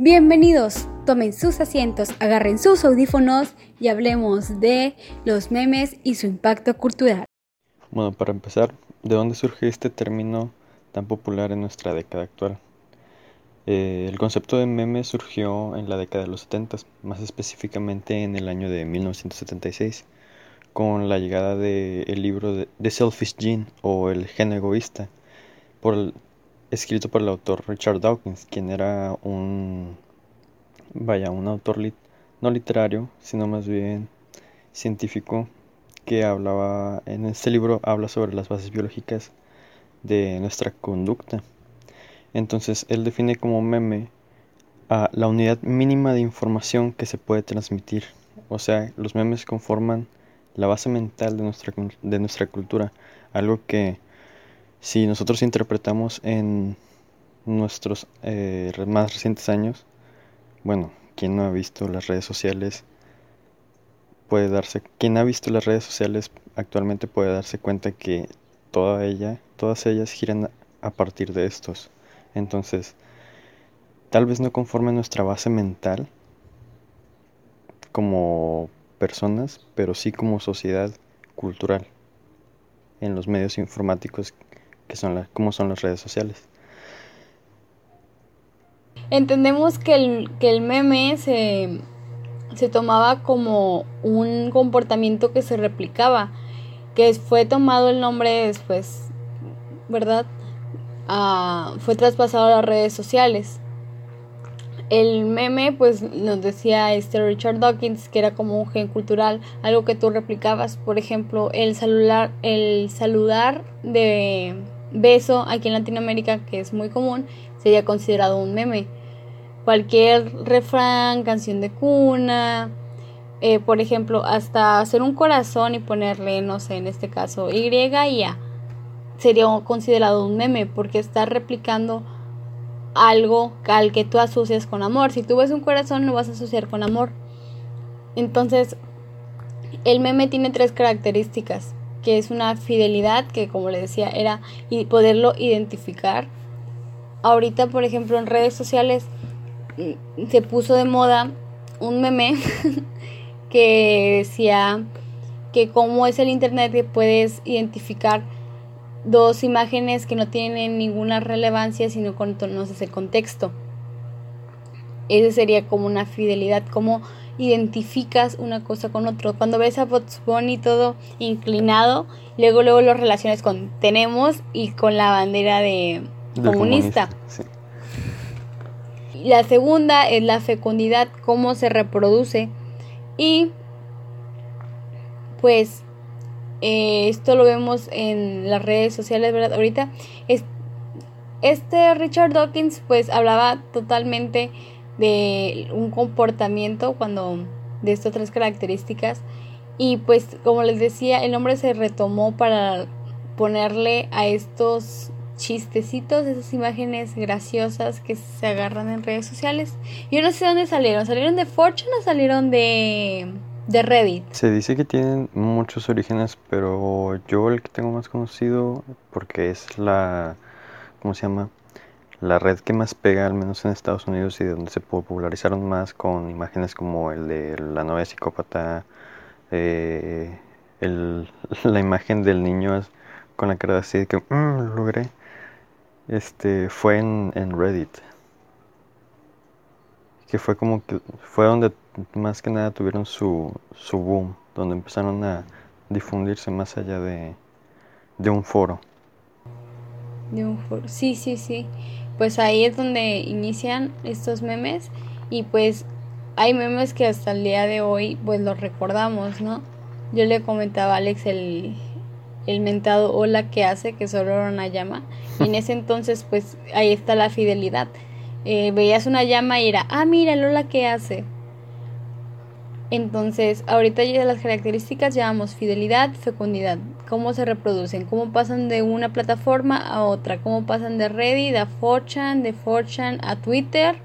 Bienvenidos, tomen sus asientos, agarren sus audífonos y hablemos de los memes y su impacto cultural. Bueno, para empezar, ¿de dónde surge este término tan popular en nuestra década actual? Eh, el concepto de meme surgió en la década de los 70, más específicamente en el año de 1976, con la llegada del libro de The Selfish Gene o El gen egoísta, por escrito por el autor Richard Dawkins, quien era un, vaya, un autor no literario, sino más bien científico, que hablaba, en este libro habla sobre las bases biológicas de nuestra conducta. Entonces, él define como meme a la unidad mínima de información que se puede transmitir. O sea, los memes conforman la base mental de nuestra, de nuestra cultura, algo que si nosotros interpretamos en nuestros eh, más recientes años, bueno, quien no ha visto las redes sociales puede darse, quien ha visto las redes sociales actualmente puede darse cuenta que toda ella, todas ellas giran a partir de estos. Entonces, tal vez no conforme nuestra base mental como personas, pero sí como sociedad cultural en los medios informáticos que son como son las redes sociales. Entendemos que el, que el meme se, se tomaba como un comportamiento que se replicaba, que fue tomado el nombre después, ¿verdad? Ah, fue traspasado a las redes sociales. El meme, pues nos decía este Richard Dawkins que era como un gen cultural, algo que tú replicabas, por ejemplo, el celular, el saludar de beso aquí en Latinoamérica, que es muy común, sería considerado un meme. Cualquier refrán, canción de cuna, eh, por ejemplo, hasta hacer un corazón y ponerle, no sé, en este caso, Y y A, sería considerado un meme porque está replicando algo al que tú asocias con amor. Si tú ves un corazón, lo vas a asociar con amor. Entonces, el meme tiene tres características que es una fidelidad que como le decía era y poderlo identificar. Ahorita, por ejemplo, en redes sociales mm, se puso de moda un meme que decía que como es el internet que puedes identificar dos imágenes que no tienen ninguna relevancia sino conoces el contexto. Ese sería como una fidelidad, como identificas una cosa con otro. Cuando ves a Bots Bunny todo inclinado, luego luego lo relacionas con tenemos y con la bandera de comunista. La segunda es la fecundidad, cómo se reproduce. Y pues eh, esto lo vemos en las redes sociales, ¿verdad? Ahorita es, este Richard Dawkins pues hablaba totalmente de un comportamiento cuando de estas tres características y pues como les decía el nombre se retomó para ponerle a estos chistecitos, esas imágenes graciosas que se agarran en redes sociales. Yo no sé dónde salieron, ¿salieron de Fortune o salieron de, de Reddit? Se dice que tienen muchos orígenes, pero yo el que tengo más conocido, porque es la, ¿cómo se llama? La red que más pega, al menos en Estados Unidos, y donde se popularizaron más con imágenes como el de la novia psicópata, eh, el, la imagen del niño con la cara así de que mm, lo logré, este, fue en, en Reddit. Que fue como que fue donde más que nada tuvieron su, su boom, donde empezaron a difundirse más allá de, de un foro. De un foro, sí, sí, sí pues ahí es donde inician estos memes y pues hay memes que hasta el día de hoy pues los recordamos, ¿no? Yo le comentaba a Alex el, el mentado hola que hace, que solo era una llama. En ese entonces pues ahí está la fidelidad. Eh, veías una llama y era, ah, mira el hola que hace. Entonces, ahorita ya las características llamamos fidelidad, fecundidad, cómo se reproducen, cómo pasan de una plataforma a otra, cómo pasan de Reddit a 4chan, de 4chan a Twitter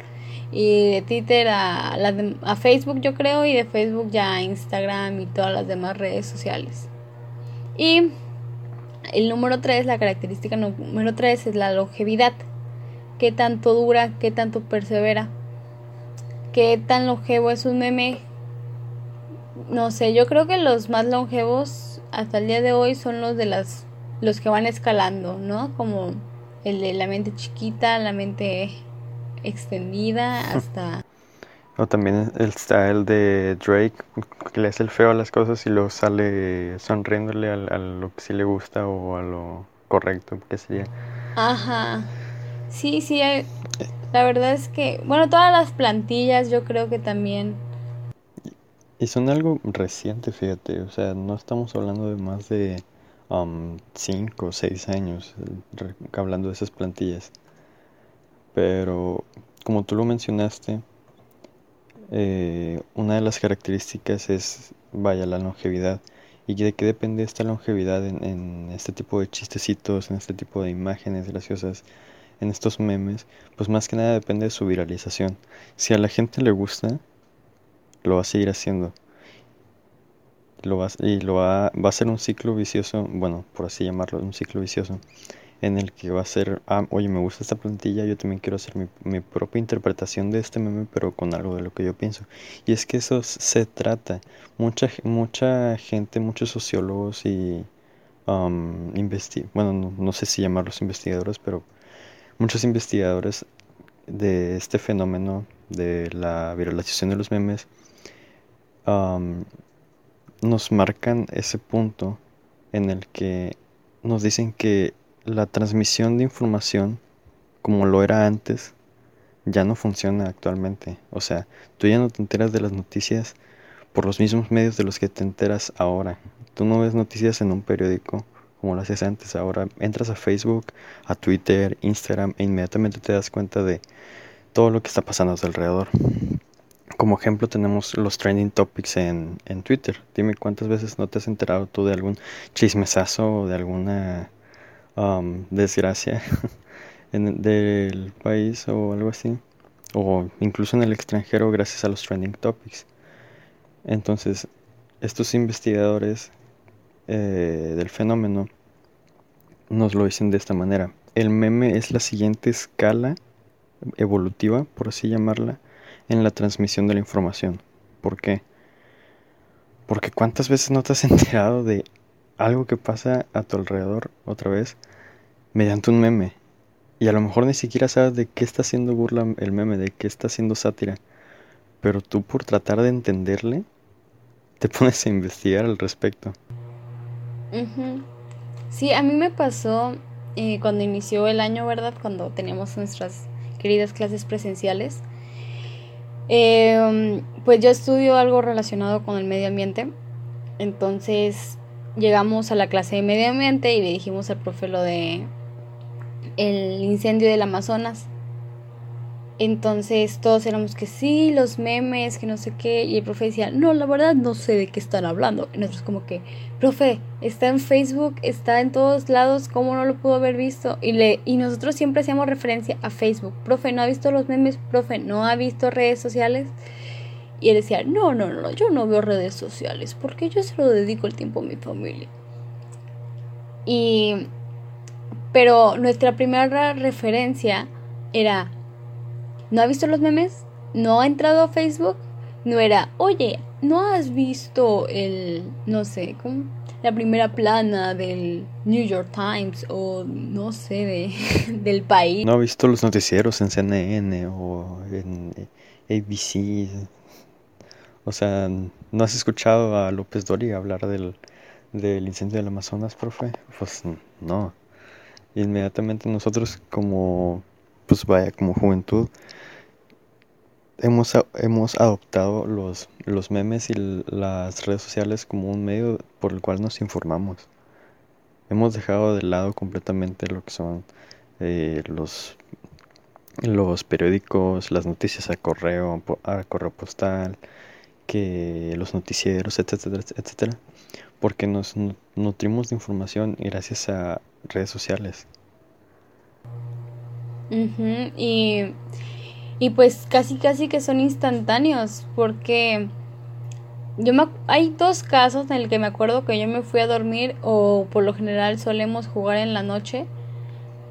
y de Twitter a, a Facebook yo creo y de Facebook ya a Instagram y todas las demás redes sociales. Y el número 3, la característica número 3 es la longevidad. ¿Qué tanto dura? ¿Qué tanto persevera? qué tan longevo es un meme. No sé, yo creo que los más longevos hasta el día de hoy son los de las los que van escalando, ¿no? Como el de la mente chiquita, la mente extendida hasta o también está el de Drake, que le hace el feo a las cosas y luego sale sonriéndole a, a, lo que sí le gusta o a lo correcto, que sería. Ajá. Sí, sí, la verdad es que, bueno, todas las plantillas yo creo que también. Y son algo reciente, fíjate, o sea, no estamos hablando de más de 5 o 6 años hablando de esas plantillas. Pero, como tú lo mencionaste, eh, una de las características es, vaya, la longevidad. ¿Y de qué depende esta longevidad en, este tipo de chistecitos, en este tipo de imágenes graciosas, en estos memes? Pues más que nada depende de su viralización. Si a la gente le gusta, lo va a seguir haciendo. Lo va, y lo va, va a ser un ciclo vicioso, bueno, por así llamarlo, un ciclo vicioso en el que va a ser, ah, oye, me gusta esta plantilla, yo también quiero hacer mi, mi, propia interpretación de este meme, pero con algo de lo que yo pienso. Y es que eso se trata. Mucha, mucha gente, muchos sociólogos y um, bueno, no, no, sé si llamarlos investigadores, pero muchos investigadores de este fenómeno de la viralización de los memes um, nos marcan ese punto en el que nos dicen que la transmisión de información, como lo era antes, ya no funciona actualmente. O sea, tú ya no te enteras de las noticias por los mismos medios de los que te enteras ahora. Tú no ves noticias en un periódico como lo hacías antes. Ahora entras a Facebook, a Twitter, Instagram e inmediatamente te das cuenta de todo lo que está pasando a tu alrededor. Como ejemplo tenemos los trending topics en, en Twitter. Dime cuántas veces no te has enterado tú de algún chismesazo o de alguna um, desgracia en, del país o algo así, o incluso en el extranjero gracias a los trending topics. Entonces, estos investigadores eh, del fenómeno nos lo dicen de esta manera. El meme es la siguiente escala evolutiva, por así llamarla, en la transmisión de la información. ¿Por qué? Porque cuántas veces no te has enterado de algo que pasa a tu alrededor otra vez mediante un meme. Y a lo mejor ni siquiera sabes de qué está haciendo burla el meme, de qué está haciendo sátira. Pero tú por tratar de entenderle, te pones a investigar al respecto. Sí, a mí me pasó eh, cuando inició el año, ¿verdad? Cuando teníamos nuestras queridas clases presenciales. Em, pues yo estudio algo relacionado con el medio ambiente. Entonces llegamos a la clase de medio ambiente y le dijimos al profe lo de el incendio del Amazonas. Entonces todos éramos que sí, los memes, que no sé qué. Y el profe decía, no, la verdad no sé de qué están hablando. Y nosotros como que, profe, está en Facebook, está en todos lados, ¿cómo no lo pudo haber visto? Y, le, y nosotros siempre hacíamos referencia a Facebook. Profe, ¿no ha visto los memes? Profe, ¿no ha visto redes sociales? Y él decía, no, no, no, yo no veo redes sociales porque yo solo dedico el tiempo a mi familia. Y... Pero nuestra primera referencia era, ¿no ha visto los memes? ¿No ha entrado a Facebook? No era, oye, ¿no has visto el, no sé, ¿cómo? la primera plana del New York Times o no sé, de, del país? ¿No ha visto los noticieros en CNN o en ABC? O sea, ¿no has escuchado a López Dori hablar del, del incendio del Amazonas, profe? Pues no. Inmediatamente nosotros como, pues vaya, como juventud, hemos, hemos adoptado los, los memes y las redes sociales como un medio por el cual nos informamos. Hemos dejado de lado completamente lo que son eh, los, los periódicos, las noticias a correo, a correo postal, que los noticieros, etcétera, etcétera, porque nos nutrimos de información gracias a redes sociales. Y, y pues casi casi que son instantáneos, porque yo me, hay dos casos en el que me acuerdo que yo me fui a dormir o por lo general solemos jugar en la noche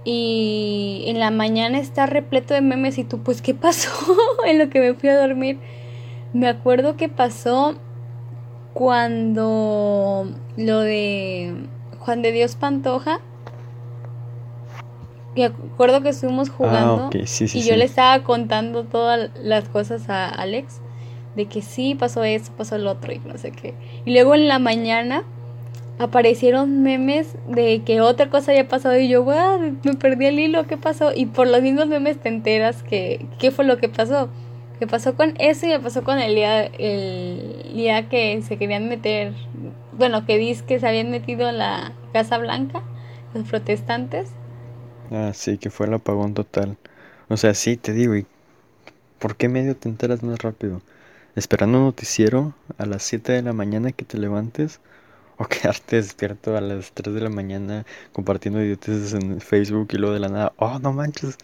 y en la mañana está repleto de memes y tú, pues, ¿qué pasó? en lo que me fui a dormir. Me acuerdo que pasó cuando lo de Juan de Dios Pantoja. Me acuerdo que estuvimos ah, jugando y yo le estaba contando todas las cosas a Alex de que sí pasó eso, pasó el otro y no sé qué. Y luego en la mañana aparecieron memes de que otra cosa había pasado y yo, me perdí el hilo, ¿qué pasó? Y por los mismos memes te enteras que qué fue lo que pasó. ¿Qué pasó con eso y me pasó con el día, el día que se querían meter, bueno, que dice que se habían metido a la Casa Blanca, los protestantes. Ah, sí, que fue el apagón total. O sea, sí, te digo, ¿y por qué medio te enteras más rápido? ¿Esperando un noticiero a las 7 de la mañana que te levantes? o quedarte despierto a las 3 de la mañana compartiendo idioteces en Facebook y luego de la nada, oh no manches,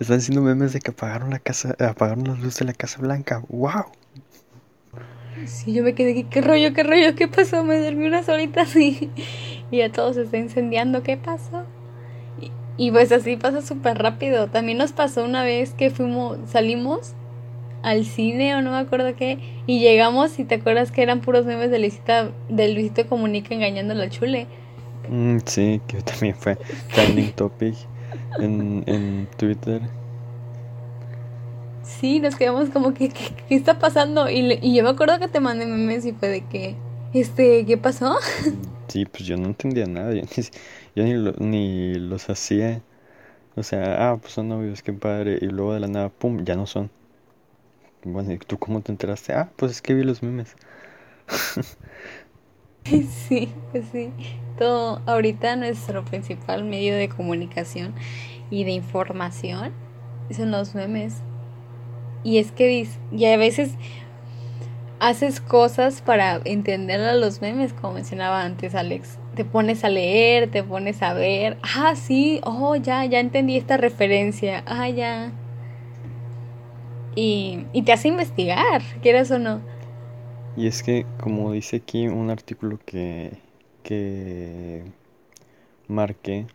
están haciendo memes de que apagaron la casa, apagaron la luz de la Casa Blanca, wow. Sí, yo me quedé, ¿qué rollo, qué rollo, qué pasó? Me dormí unas horitas y, y a todos se está incendiando, ¿qué pasó? Y, pues así pasa súper rápido. También nos pasó una vez que fuimos, salimos al cine o no me acuerdo qué y llegamos y te acuerdas que eran puros memes de Luisita, del Luisito Comunica engañando a la chule. Mm, sí, que también fue trending topic en, en Twitter. Sí, nos quedamos como que ¿qué, está pasando? Y, y yo me acuerdo que te mandé memes y fue de que, este, ¿qué pasó? Sí, pues yo no entendía nada, yo ni, ni, ni los hacía. O sea, ah, pues son novios, qué padre. Y luego de la nada, pum, ya no son. Bueno, ¿y tú cómo te enteraste? Ah, pues es que vi los memes. sí, sí. Todo, ahorita nuestro principal medio de comunicación y de información son los memes. Y es que y a veces haces cosas para entender a los memes, como mencionaba antes Alex. Te pones a leer, te pones a ver. Ah, sí, oh, ya, ya entendí esta referencia. Ah, ya y, te hace investigar, quieras o no. Y es que, como dice aquí un artículo que, que marqué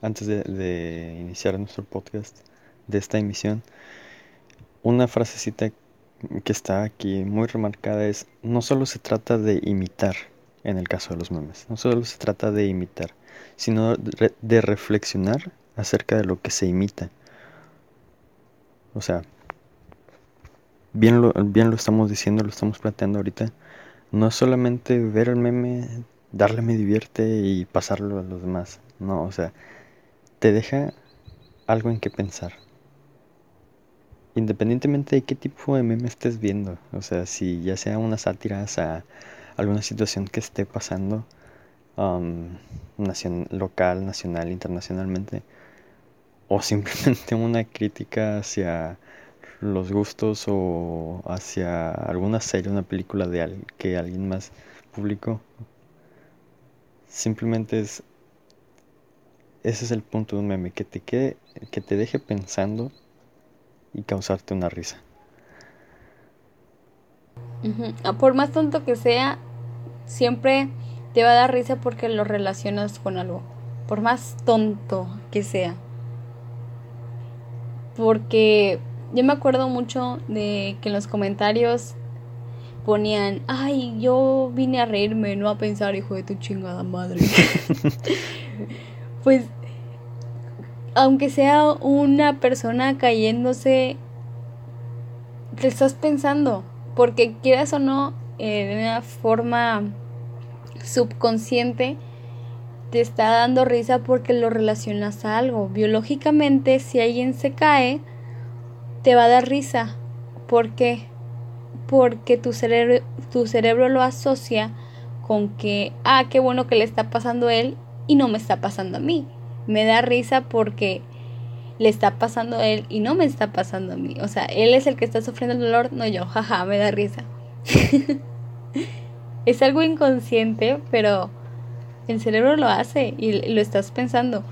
antes de, de iniciar nuestro podcast de esta emisión, una frasecita que está aquí muy remarcada es, no solo se trata de imitar, en el caso de los memes, no solo se trata de imitar, sino de reflexionar acerca de lo que se imita. O sea, bien lo, bien lo estamos diciendo, lo estamos planteando ahorita, no es solamente ver el meme, darle me divierte y pasarlo a los demás. No, o sea, te deja algo en que pensar. Independientemente de qué tipo de meme estés viendo, o sea, si ya sea una sátira alguna situación que esté pasando, um, local, nacional, internacionalmente, o simplemente una crítica hacia los gustos o hacia alguna serie, una película de que alguien más publicó. Simplemente es ese es el punto de un meme, que te quede, que te deje pensando y causarte una risa. Por más tonto que sea, siempre te va a dar risa porque lo relacionas con algo. Por más tonto que sea. Porque yo me acuerdo mucho de que en los comentarios ponían, ay, yo vine a reírme, no a pensar, hijo de tu chingada madre. pues, aunque sea una persona cayéndose, te estás pensando, porque quieras o no, eh, de una forma subconsciente, te está dando risa porque lo relacionas a algo. Biológicamente, si alguien se cae, te va a dar risa. ¿Por qué? Porque tu cerebro, tu cerebro lo asocia con que, ah, qué bueno que le está pasando a él y no me está pasando a mí. Me da risa porque le está pasando a él y no me está pasando a mí. O sea, él es el que está sufriendo el dolor, no yo, jaja, me da risa. es algo inconsciente, pero el cerebro lo hace y lo estás pensando.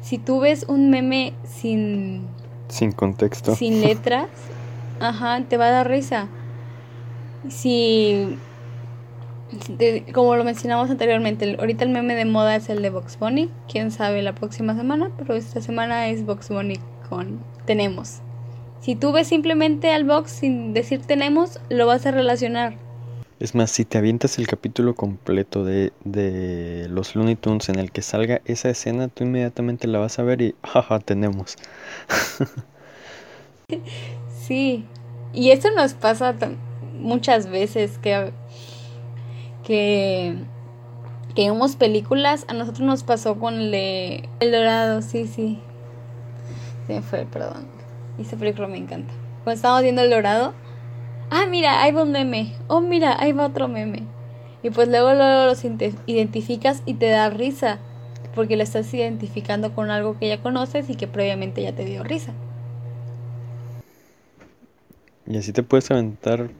Si tú ves un meme sin sin contexto. Sin letras. Ajá, te va a dar risa. Si como lo mencionamos anteriormente, ahorita el meme de moda es el de Box Bunny. Quién sabe la próxima semana, pero esta semana es Box Bunny con tenemos. Si tú ves simplemente al box sin decir tenemos, lo vas a relacionar. Es más, si te avientas el capítulo completo de, de los Looney Tunes en el que salga esa escena, tú inmediatamente la vas a ver y jaja, tenemos. sí, y eso nos pasa muchas veces que que que vemos películas, a nosotros nos pasó con el de El Dorado, sí, sí. Se me fue, perdón. Esa película me encanta. Cuando estábamos viendo El Dorado, ah, mira, ahí va un meme. Oh, mira, ahí va otro meme. Y pues luego, luego los identificas y te da risa, porque lo estás identificando con algo que ya conoces y que previamente ya te dio risa. Y así te puedes aventar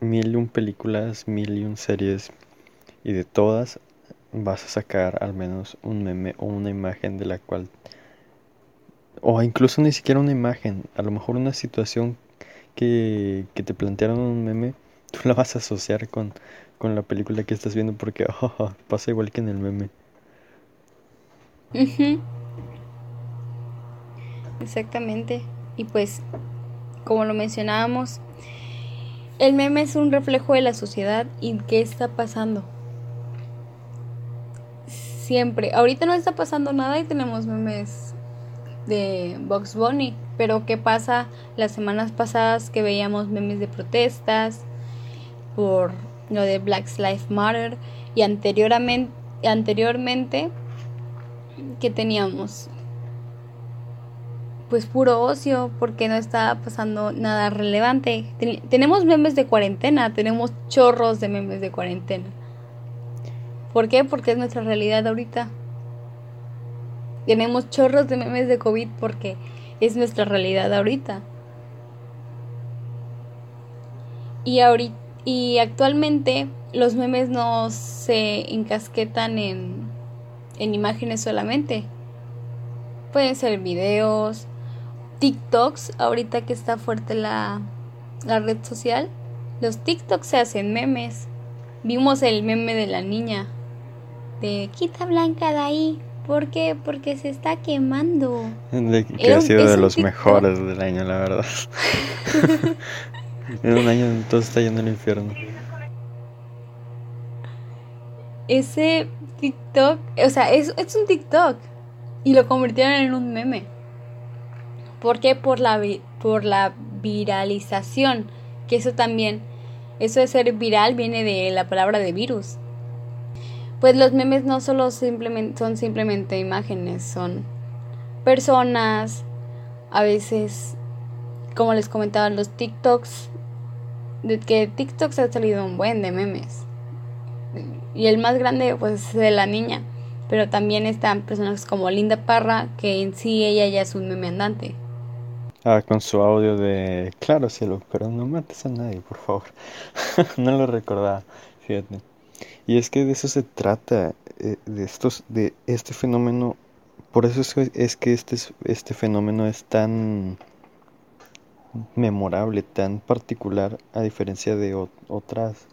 mil y un películas, mil y un series, y de todas vas a sacar al menos un meme o una imagen de la cual o incluso ni siquiera una imagen, a lo mejor una situación que, que te plantearon un meme, tú la vas a asociar con, con la película que estás viendo porque oh, pasa igual que en el meme. Exactamente. Y pues, como lo mencionábamos, el meme es un reflejo de la sociedad y qué está pasando. Siempre. Ahorita no está pasando nada y tenemos memes de Box Bunny. Pero ¿qué pasa las semanas pasadas que veíamos memes de protestas por lo de Black Lives Matter y anteriormente, anteriormente que teníamos pues puro ocio porque no estaba pasando nada relevante. tenemos memes de cuarentena, tenemos chorros de memes de cuarentena. ¿Por qué? Porque es nuestra realidad ahorita. Tenemos chorros de memes de COVID porque es nuestra realidad ahorita. Y, ahorita, y actualmente los memes no se encasquetan en, en imágenes solamente. Pueden ser videos, TikToks, ahorita que está fuerte la, la red social. Los TikToks se hacen memes. Vimos el meme de la niña. De quita blanca de ahí. ¿Por qué? Porque se está quemando. que ha sido de los mejores del año, la verdad. en un año todo está yendo al infierno. Ese TikTok, o sea, es, es un TikTok. Y lo convirtieron en un meme. ¿Por qué? Por la, por la viralización. Que eso también, eso de ser viral viene de la palabra de virus pues los memes no solo simplemente, son simplemente imágenes, son personas, a veces, como les comentaba, los TikToks, de que TikToks ha salido un buen de memes. Y el más grande, pues, es de la niña. Pero también están personas como Linda Parra, que en sí ella ya es un meme andante. Ah, con su audio de Claro, cielo, pero no mates a nadie, por favor. no lo recordaba, fíjate. Y es que de eso se trata, eh, de estos, de este fenómeno, por eso es, que este, este fenómeno es tan memorable, tan particular, a diferencia de otras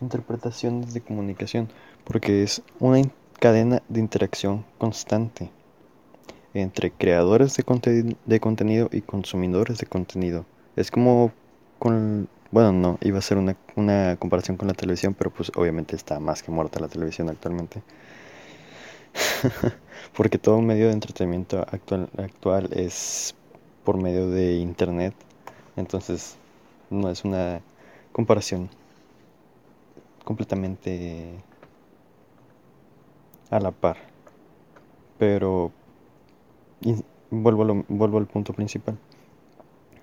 interpretaciones de comunicación, porque es una cadena de interacción constante entre creadores de, de contenido y consumidores de contenido. Es como con bueno, no, iba a ser una, una comparación con la televisión, pero pues obviamente está más que muerta la televisión actualmente. Porque todo medio de entretenimiento actual, actual es por medio de internet. Entonces no es una comparación completamente a la par. Pero vuelvo, vuelvo al punto principal.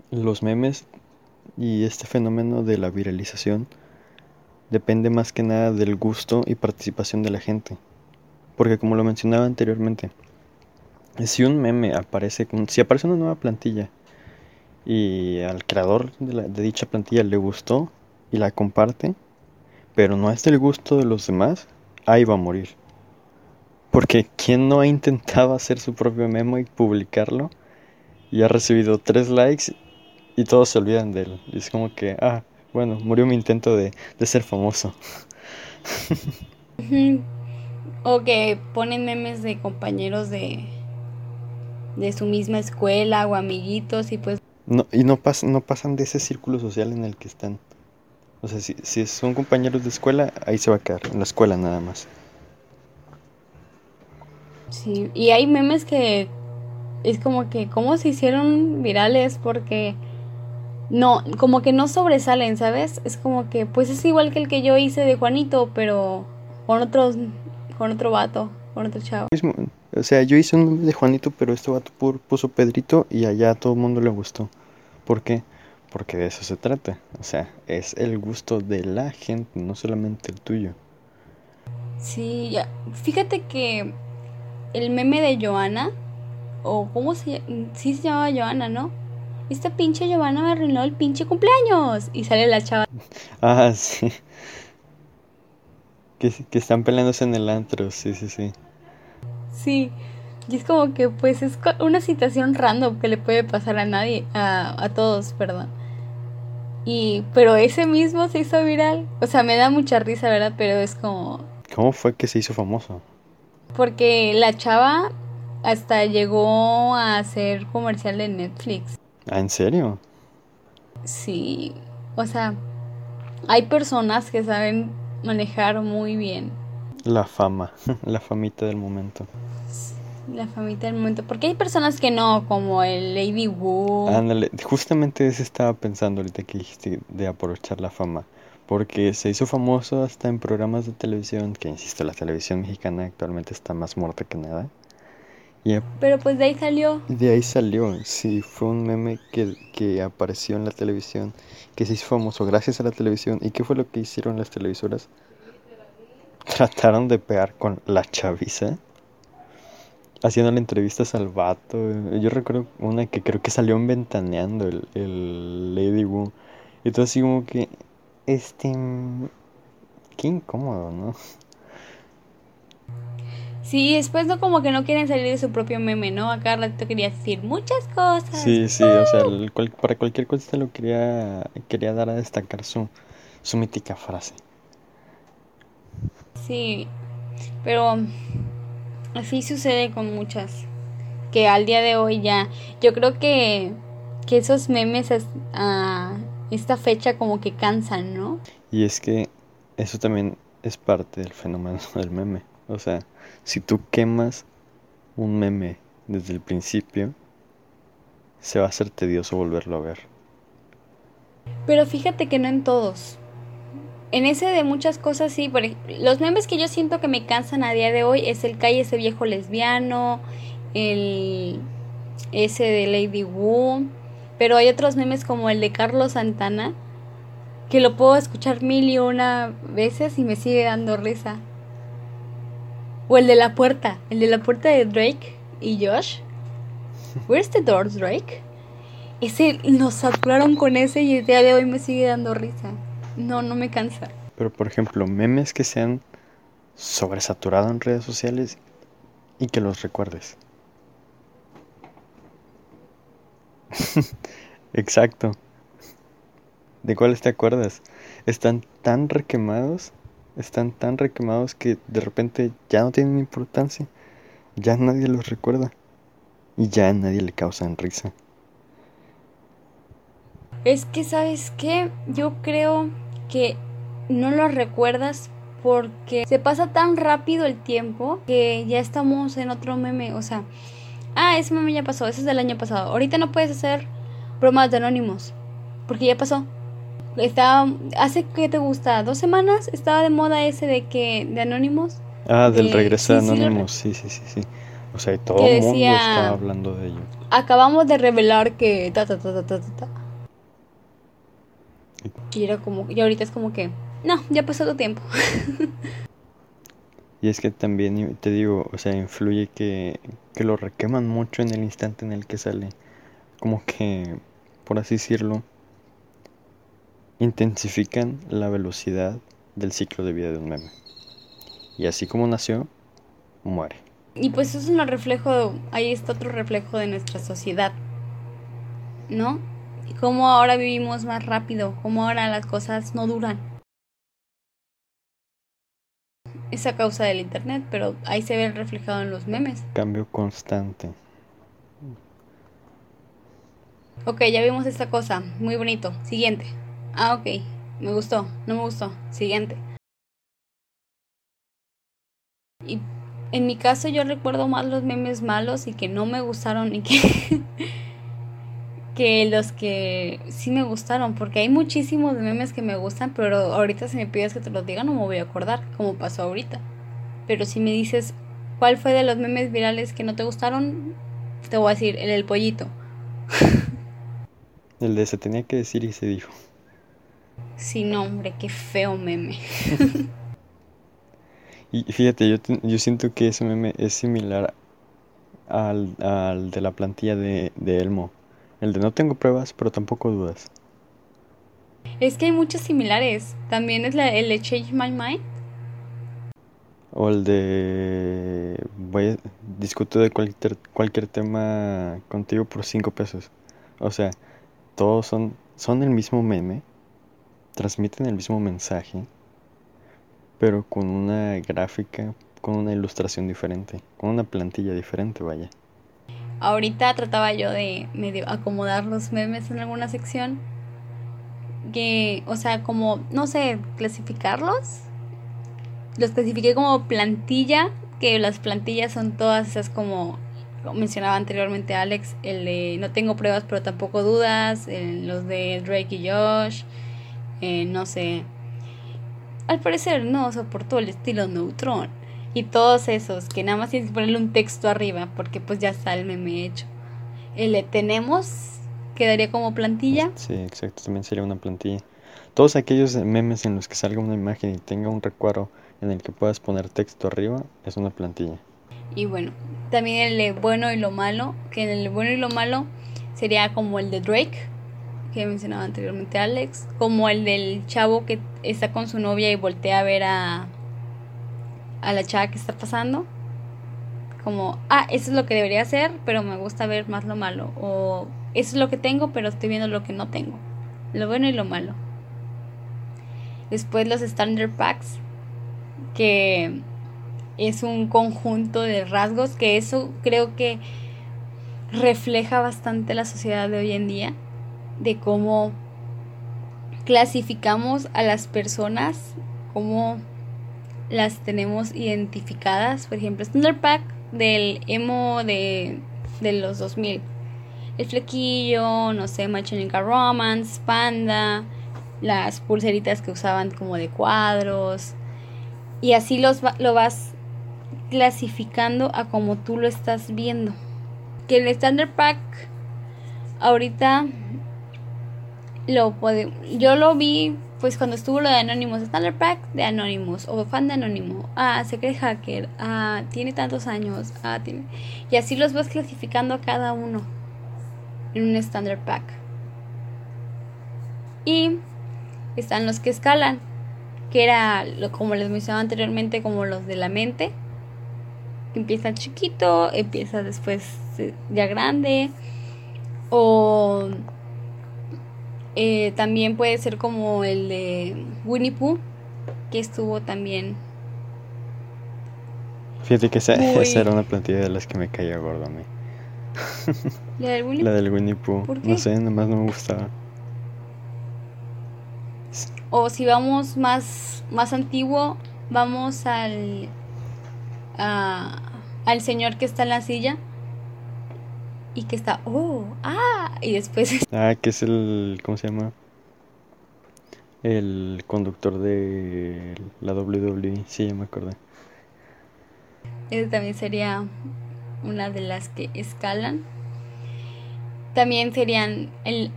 Los memes y este fenómeno de la viralización depende más que nada del gusto y participación de la gente. Porque como lo mencionaba anteriormente, si un meme aparece, si aparece una nueva plantilla y al creador de, dicha plantilla le gustó y la comparte, pero no es del gusto de los demás, ahí va a morir. Porque ¿quién no ha intentado hacer su propio meme y publicarlo? Y ha recibido tres likes y todos se olvidan de él. Y es como que, ah, bueno, murió mi intento de, ser famoso. o que ponen memes de compañeros de, de su misma escuela o amiguitos y pues... No, y no, no pasan de ese círculo social en el que están. O sea, si, si son compañeros de escuela, ahí se va a quedar, en la escuela nada más. Sí, y hay memes que es como que, ¿cómo se hicieron virales? Porque no, como que no sobresalen, ¿sabes? Es como que, pues es igual que el que yo hice de Juanito, pero con otros, con otro vato, con otro chavo. O sea, yo hice un de Juanito, pero este vato puso Pedrito y allá a todo el mundo le gustó. ¿Por qué? Porque de eso se trata. O sea, es el gusto de la gente, no solamente el tuyo. Sí, ya. Fíjate que el meme de Joana, o cómo se llama, sí se llamaba Joana, ¿no? Esta pinche Joana me arruinó el pinche cumpleaños. Y sale la chava. Ah, sí. Que, que están peleándose en el antro, sí, sí, sí. Sí. Y es como que pues es una situación random que le puede pasar a nadie, a, a todos, perdón. Y, pero ese mismo se hizo viral. O sea, me da mucha risa, ¿verdad? Pero es como... ¿Cómo fue que se hizo famoso? Porque la chava hasta llegó a hacer comercial de Netflix. ¿Ah, en serio? Sí. O sea, hay personas que saben manejar muy bien. La fama, la famita del momento. La famita del momento. Porque hay personas que no, como el Lady Wu. Ándale, justamente eso estaba pensando ahorita que dijiste de aprovechar la fama. Porque se hizo famoso hasta en programas de televisión, que insisto, la televisión mexicana actualmente está más muerta que nada. Pero pues de ahí salió. De ahí salió, sí, fue un meme que, que apareció en la televisión, que se hizo famoso gracias a la televisión. ¿Y qué fue lo que hicieron las televisoras? Trataron de pegar con la chaviza haciéndole entrevistas al vato. Yo recuerdo una que creo que salió en Ventaneando el, el Lady Wu. Y todo así como que, este, qué incómodo, ¿no? Sí, después no como que no quieren salir de su propio meme, ¿no? Acá rato quería decir muchas cosas. Sí, sí, o sea, para cualquier cosa lo quería, quería dar a destacar su, su mítica frase. Sí, pero así sucede con muchas. Que al día de hoy ya, yo creo que, que esos memes a esta fecha como que cansan, ¿no? Y es que eso también es parte del fenómeno del meme. O sea, si tú quemas un meme desde el principio, se va a hacer tedioso volverlo a ver. Pero fíjate que no en todos en ese de muchas cosas sí, por los memes que yo siento que me cansan a día de hoy es el calle ese viejo lesbiano, el ese de Lady Wu, pero hay otros memes como el de Carlos Santana que lo puedo escuchar mil y una veces y me sigue dando risa. O el de la puerta, el de la puerta de Drake y Josh. Where's the doors, Drake? Ese nos saturaron con ese y el día de hoy me sigue dando risa. No, no me cansa. Pero por ejemplo, memes que se han sobresaturado en redes sociales y que los recuerdes. Exacto. ¿De cuáles te acuerdas? Están tan requemados, están tan requemados que de repente ya no tienen importancia. Ya nadie los recuerda. Y ya nadie le causan risa. Es que, ¿sabes qué? Yo creo que no lo recuerdas porque se pasa tan rápido el tiempo que ya estamos en otro meme. O sea, ah, ese meme ya pasó, ese es del año pasado. Ahorita no puedes hacer bromas de anónimos porque ya pasó. Estaba, hace que te gusta, dos semanas estaba de moda ese de que de anónimos. Ah, del regreso de anónimos, sí, sí, sí, sí. O sea, todo el mundo está hablando de ello. Acabamos de revelar que ta ta ta ta ta ta. Y era como, y ahorita es como que, no, ya pasó tu tiempo. y es que también te digo, o sea, influye que, que lo requeman mucho en el instante en el que sale. Como que, por así decirlo, intensifican la velocidad del ciclo de vida de un meme. Y así como nació, muere. Y pues eso es un reflejo, ahí está otro reflejo de nuestra sociedad, ¿no? cómo ahora vivimos más rápido, cómo ahora las cosas no duran. es a causa del internet, pero ahí se ve reflejado en los memes. Cambio constante. Ok, ya vimos esta cosa. Muy bonito. Siguiente. Ah, ok. Me gustó. No me gustó. Siguiente. Y en mi caso yo recuerdo más los memes malos y que no me gustaron y que... que los que sí me gustaron, porque hay muchísimos memes que me gustan, pero ahorita si me pides que te los diga no me voy a acordar, como pasó ahorita. Pero si me dices cuál fue de los memes virales que no te gustaron, te voy a decir el del pollito. El de se tenía que decir y se dijo. Sí, no, hombre, qué feo meme. y fíjate, yo, yo siento que ese meme es similar al, al de la plantilla de, de Elmo. El de no tengo pruebas, pero tampoco dudas. Es que hay muchos similares. También es la, el de Change My Mind. O el de... Voy a... Discuto de cualquier, cualquier tema contigo por cinco pesos. O sea, todos son, son el mismo meme. Transmiten el mismo mensaje. Pero con una gráfica, con una ilustración diferente. Con una plantilla diferente, vaya. Ahorita trataba yo de medio acomodar los memes en alguna sección. Que, o sea, como, no sé, clasificarlos. Los clasifiqué como plantilla, que las plantillas son todas esas como, mencionaba anteriormente Alex, el de no tengo pruebas pero tampoco dudas, los de Drake y Josh, eh, no sé. Al parecer no soportó el estilo Neutron y todos esos que nada más tienes que ponerle un texto arriba porque pues ya está el meme hecho. El de tenemos quedaría como plantilla. Sí, exacto, también sería una plantilla. Todos aquellos memes en los que salga una imagen y tenga un recuadro en el que puedas poner texto arriba es una plantilla. Y bueno, también el bueno y lo malo, que en el bueno y lo malo sería como el de Drake, que mencionaba anteriormente Alex, como el del chavo que está con su novia y voltea a ver a a la chava que está pasando. Como, ah, eso es lo que debería hacer, pero me gusta ver más lo malo. O eso es lo que tengo, pero estoy viendo lo que no tengo. Lo bueno y lo malo. Después los Standard Packs, que es un conjunto de rasgos, que eso creo que refleja bastante la sociedad de hoy en día, de cómo clasificamos a las personas, cómo las tenemos identificadas. Por ejemplo, Standard Pack del emo de, de los 2000. El flequillo, no sé, Machonica Romance, Panda, las pulseritas que usaban como de cuadros. Y así los lo vas clasificando a como tú lo estás viendo. Que el Standard Pack ahorita lo puede, yo lo vi pues cuando estuvo lo de Anonymous, Standard Pack de Anonymous o fan de Anonymous, ah, Secret Hacker, ah, tiene tantos años, ah, tiene... Y así los vas clasificando a cada uno en un Standard Pack. Y están los que escalan, que era, como les mencionaba anteriormente, como los de la mente, que empieza chiquito, empieza después eh, ya grande, o eh, también puede ser como el de Winnie Pooh, que estuvo también. Fíjate que esa, era una plantilla de las que me caía gordo a mí. ¿La del Winnie, La del Winnie Pooh. No sé, nomás no me gustaba. O si vamos más, más antiguo, vamos al, al señor que está en la silla y que está, oh, ah, y después... Ah, que es el, ¿cómo se llama? El conductor de la WWE, sí, ya me acordé. Ese también sería una de las que escalan. También serían el,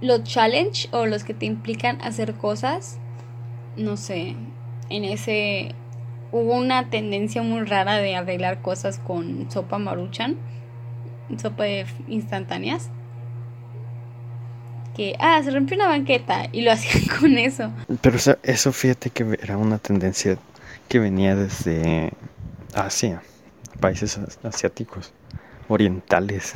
los challenge o los que te implican hacer cosas. No sé, en ese hubo una tendencia muy rara de arreglar cosas con sopa maruchan sopa de instantáneas. Que, ah, se rompió una banqueta y lo hacían con eso. Pero eso, fíjate que era una tendencia que venía desde Asia, países asiáticos, orientales.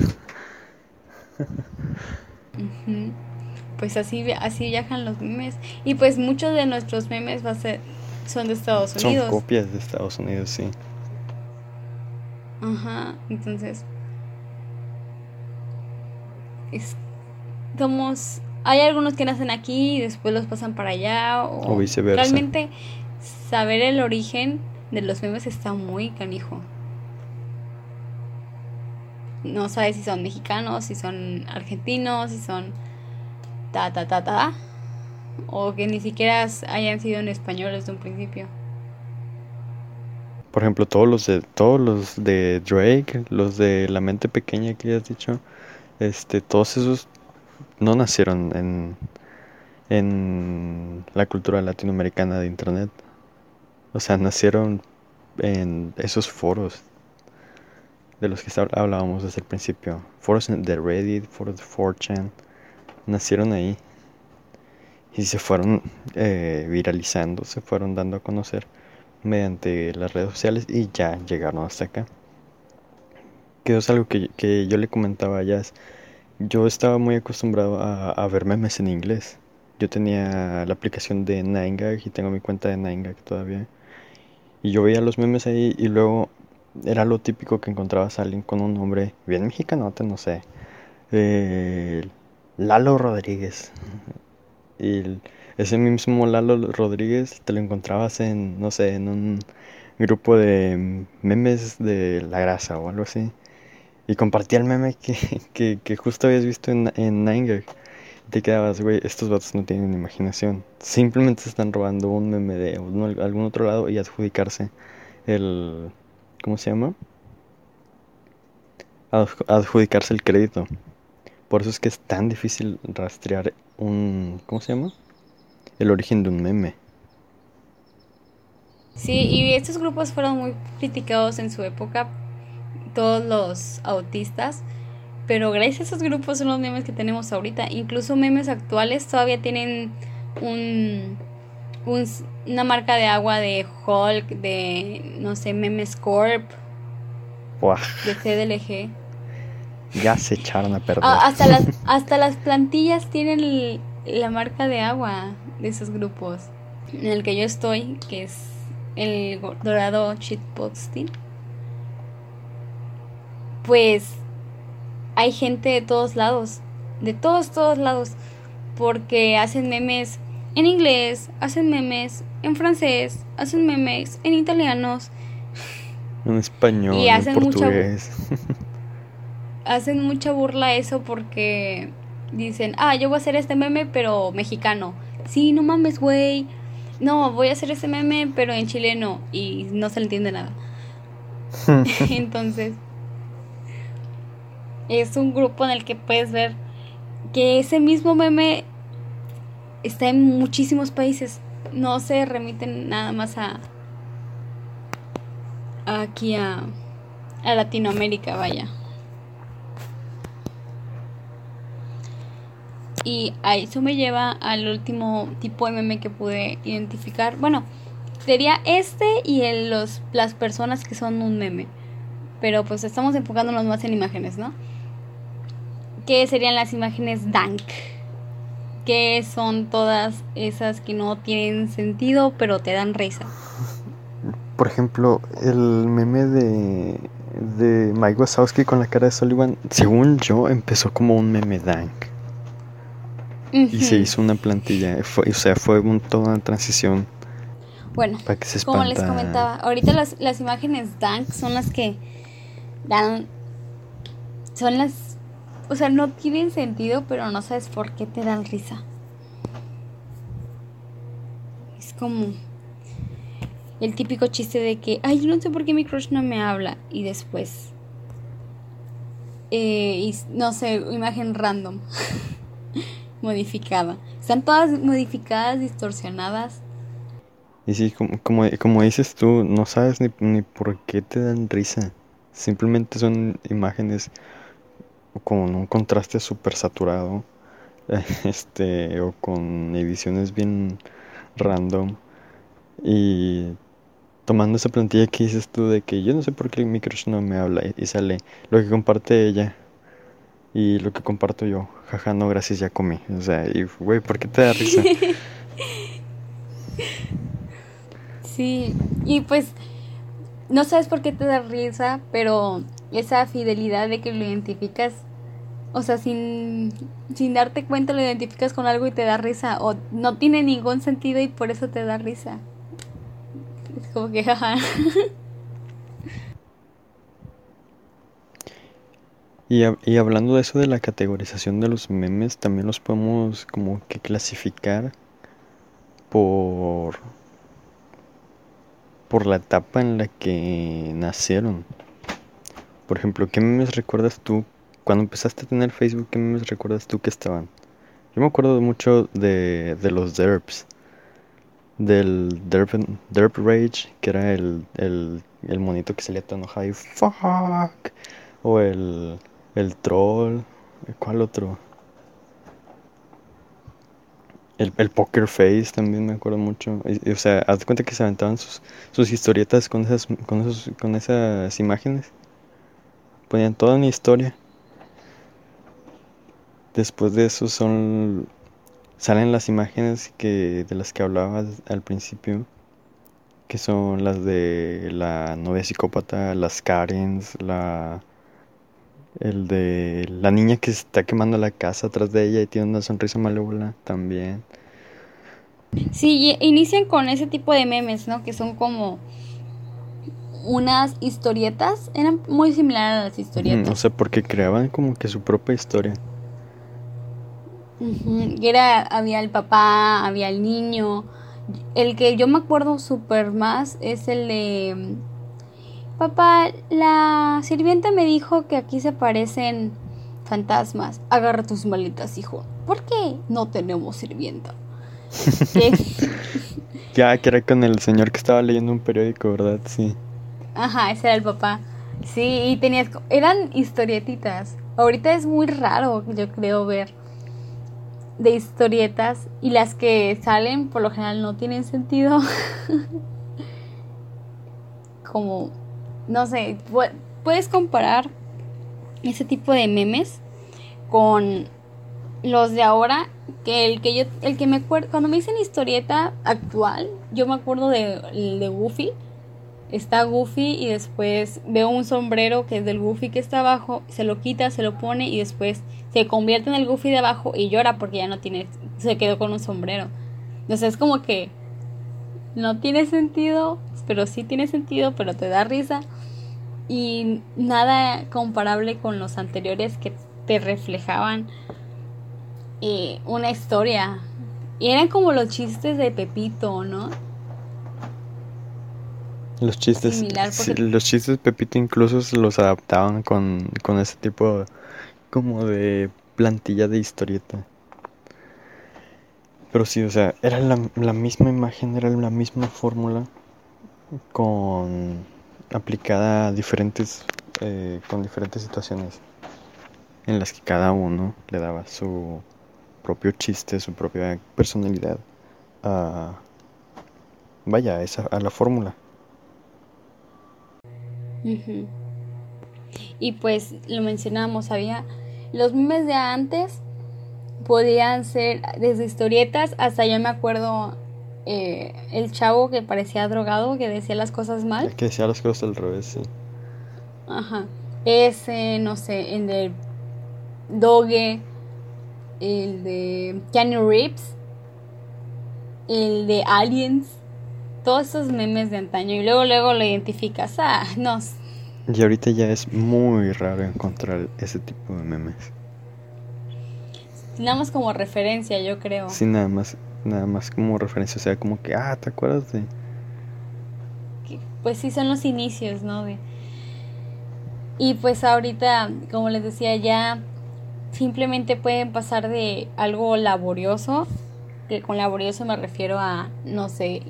Pues así, así viajan los memes. Y pues muchos de nuestros memes va a ser, son de Estados Unidos. Son copias de Estados Unidos, sí. Ajá, entonces es, somos hay algunos que nacen aquí y después los pasan para allá o, O viceversa. realmente saber el origen de los memes está muy canijo. No sabes si son mexicanos, si son argentinos, si son ta ta ta ta o que ni siquiera hayan sido en español desde un principio. Por ejemplo, todos los de todos los de Drake, los de La mente pequeña que ya has dicho, este todos esos no nacieron en en la cultura latinoamericana de internet. O sea, nacieron en esos foros de los que hablábamos desde el principio. Foros de Reddit, foros de 4chan. Nacieron ahí. Y se fueron eh, viralizando, se fueron dando a conocer mediante las redes sociales y ya llegaron hasta acá. Que es algo que, que yo le comentaba a Jazz. Yo estaba muy acostumbrado a, ver memes en inglés. Yo tenía la aplicación de 9gag y tengo mi cuenta de 9gag todavía. Y yo veía los memes ahí y luego era lo típico que encontrabas a alguien con un nombre bien mexicanote, no sé. Lalo Rodríguez. Y ese mismo Lalo Rodríguez te lo encontrabas en, no sé, en un grupo de memes de la grasa o algo así. Y compartía el meme que, que, que justo habías visto en, en 9gag. Te quedabas, güey, estos vatos no tienen imaginación. Simplemente están robando un meme de algún otro lado y adjudicarse el... ¿Cómo se llama? Adju- adjudicarse el crédito. Por eso es que es tan difícil rastrear un... ¿Cómo se llama? El origen de un meme. Sí, y estos grupos fueron muy criticados en su época, todos los autistas, pero gracias a esos grupos son los memes que tenemos ahorita. Incluso memes actuales todavía tienen un, una marca de agua de Hulk, de, no sé, Memes Corp, Buah, de CDLG. ya se echaron a perder. Ah, hasta, las, hasta las plantillas tienen el- la marca de agua de esos grupos. En el que yo estoy, que es el dorado shitposting. Pues hay gente de todos lados, de todos, todos lados, porque hacen memes en inglés, hacen memes en francés, hacen memes en italianos, En español, y en hacen mucha- portugués. hacen mucha burla a eso porque dicen, ah, yo voy a hacer este meme pero mexicano. Sí, no mames, güey. No, voy a hacer este meme pero en chileno y no se le entiende nada. Entonces, es un grupo en el que puedes ver que ese mismo meme está en muchísimos países. No se remiten nada más a aquí a, a Latinoamérica, vaya. Y a eso me lleva al último tipo de meme que pude identificar. Bueno, sería este y el, los, las personas que son un meme. Pero pues estamos enfocándonos más en imágenes, ¿no? Que serían las imágenes dank. Que son todas esas que no tienen sentido, pero te dan risa. Por ejemplo, el meme de, de Mike Wazowski con la cara de Sullivan, según yo, empezó como un meme dank. Y se hizo una plantilla. Fue, o sea, fue un- toda una transición Bueno, para que se como les comentaba, ahorita las, las imágenes dank son las que dan. Son las. O sea, no tienen sentido, pero no sabes por qué te dan risa. Es como. El típico chiste de que, ay, yo no sé por qué mi crush no me habla. Y después. eh, no sé, imagen random. modificada. Están todas modificadas, distorsionadas. Y sí, como, como, como dices tú, no sabes ni, ni por qué te dan risa. Simplemente son imágenes con un contraste súper saturado. Este, o con ediciones bien random. Y tomando esa plantilla que dices tú de que yo no sé por qué mi crush no me habla y, sale lo que comparte ella y lo que comparto yo. Jaja, no, gracias, ya comí. O sea, y güey, ¿por qué te da risa? Sí, y pues no sabes por qué te da risa, pero esa fidelidad de que lo identificas, o sea, sin, sin darte cuenta lo identificas con algo y te da risa, o no tiene ningún sentido y por eso te da risa. Es como que, jaja. Y, y, hablando de eso de la categorización de los memes, también los podemos como que clasificar por por la etapa en la que nacieron. Por ejemplo, ¿qué memes recuerdas tú cuando empezaste a tener Facebook? ¿Qué memes recuerdas tú que estaban? Yo me acuerdo mucho de, de los derps. Del derp, derp Rage, que era el, el, el monito que salía todo enojado y fuck. O el, el troll. ¿Cuál otro? El, el, Poker Face también me acuerdo mucho. o sea, haz de cuenta que se aventaban sus, sus historietas con esas, con, esos, con esas imágenes. Ponían toda una historia. Después de eso son salen las imágenes que de las que hablaba al principio, que son las de la novia psicópata, las Karens, la el de la niña que está quemando la casa atrás de ella y tiene una sonrisa malévola también. Sí, inician con ese tipo de memes, ¿no? Que son como unas historietas, eran muy similares a las historietas. o sea, porque creaban como que su propia historia. y era, había el papá, había el niño. El que yo me acuerdo súper más es el de Papá, la sirvienta me dijo que aquí se parecen fantasmas. Agarra tus maletas, hijo. ¿Por qué no tenemos sirvienta? ya, que era con el señor que estaba leyendo un periódico, ¿verdad? Sí. Ajá, ese era el papá. Sí, y tenías... Eran historietitas. Ahorita es muy raro, yo creo, ver de historietas y las que salen por lo general no tienen sentido. Como no sé, puedes comparar ese tipo de memes con los de ahora que el que yo el que me acuerdo cuando me dicen historieta actual yo me acuerdo de, de Goofy está Goofy y después veo un sombrero que es del Goofy que está abajo se lo quita se lo pone y después se convierte en el Goofy de abajo y llora porque ya no tiene se quedó con un sombrero entonces es como que no tiene sentido pero sí tiene sentido pero te da risa y nada comparable con los anteriores que te reflejaban eh, una historia. Y eran como los chistes de Pepito, ¿no? Los chistes, los chistes Pepito incluso se los adaptaban con, con ese tipo como de plantilla de historieta. Pero sí, o sea, era la, la misma imagen, era la misma fórmula con aplicada a diferentes, eh, con diferentes situaciones en las que cada uno le daba su propio chiste, su propia personalidad a, vaya, esa, a la fórmula. Y pues lo mencionamos, había los memes de antes podían ser desde historietas hasta yo me acuerdo eh, el chavo que parecía drogado, que decía las cosas mal. que decía las cosas al revés, sí. Ajá. Ese, no sé, el de Doge, el de Keanu Reeves, el de Aliens, todos esos memes de antaño. Y luego, luego lo identificas. Ah, no. Y ahorita ya es muy raro encontrar ese tipo de memes. Nada más como referencia, yo creo. Sí, nada más nada más como referencia, o sea, como que, ah, ¿te acuerdas de...? Pues sí, son los inicios, ¿no? De... Y pues ahorita, como les decía, ya simplemente pueden pasar de algo laborioso, que con laborioso me refiero a, no sé,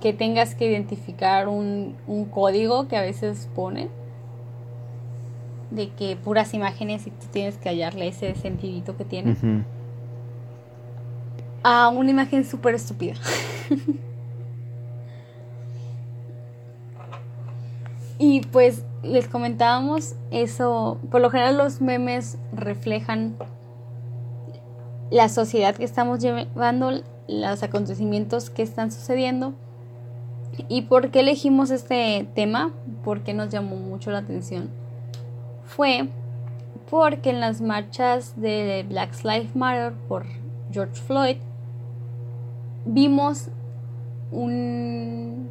que tengas que identificar un, un código que a veces ponen, de que puras imágenes y tú tienes que hallarle ese sentidito que tiene a una imagen súper estúpida. y pues les comentábamos eso, por lo general los memes reflejan la sociedad que estamos llevando, los acontecimientos que están sucediendo ¿Y por qué elegimos este tema? Porque nos llamó mucho la atención. Fue porque en las marchas de Black Lives Matter por George Floyd vimos un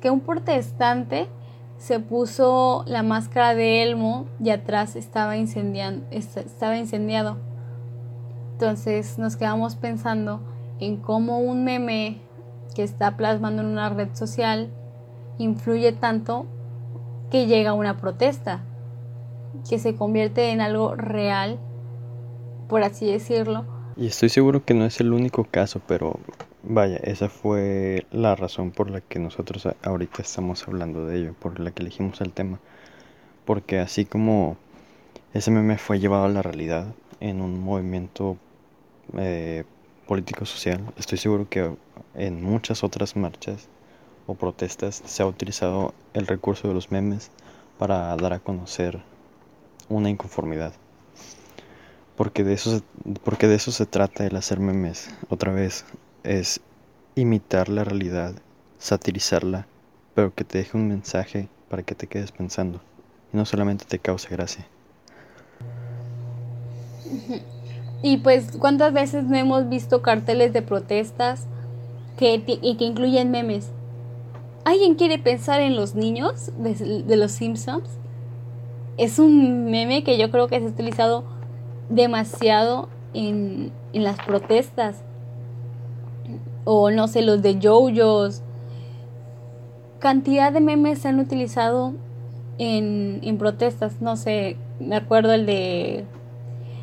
que un protestante se puso la máscara de Elmo y atrás estaba, incendiando, estaba incendiado. Entonces nos quedamos pensando en cómo un meme que está plasmando en una red social influye tanto que llega una protesta, que se convierte en algo real, por así decirlo. Y estoy seguro que no es el único caso, pero Vaya, esa fue la razón por la que nosotros ahorita estamos hablando de ello, por la que elegimos el tema. Porque así como ese meme fue llevado a la realidad en un movimiento eh, político-social, estoy seguro que en muchas otras marchas o protestas se ha utilizado el recurso de los memes para dar a conocer una inconformidad. Porque de eso porque de eso se trata el hacer memes. Otra vez, es imitar la realidad, satirizarla, pero que te deje un mensaje para que te quedes pensando y no solamente te cause gracia. Y pues, ¿cuántas veces no hemos visto carteles de protestas que, y que incluyen memes? ¿Alguien quiere pensar en los niños de, los Simpsons? Es un meme que yo creo que se ha utilizado demasiado en, en las protestas o no sé, los de JoJo's. Cantidad de memes se han utilizado en, en protestas, no sé, me acuerdo el de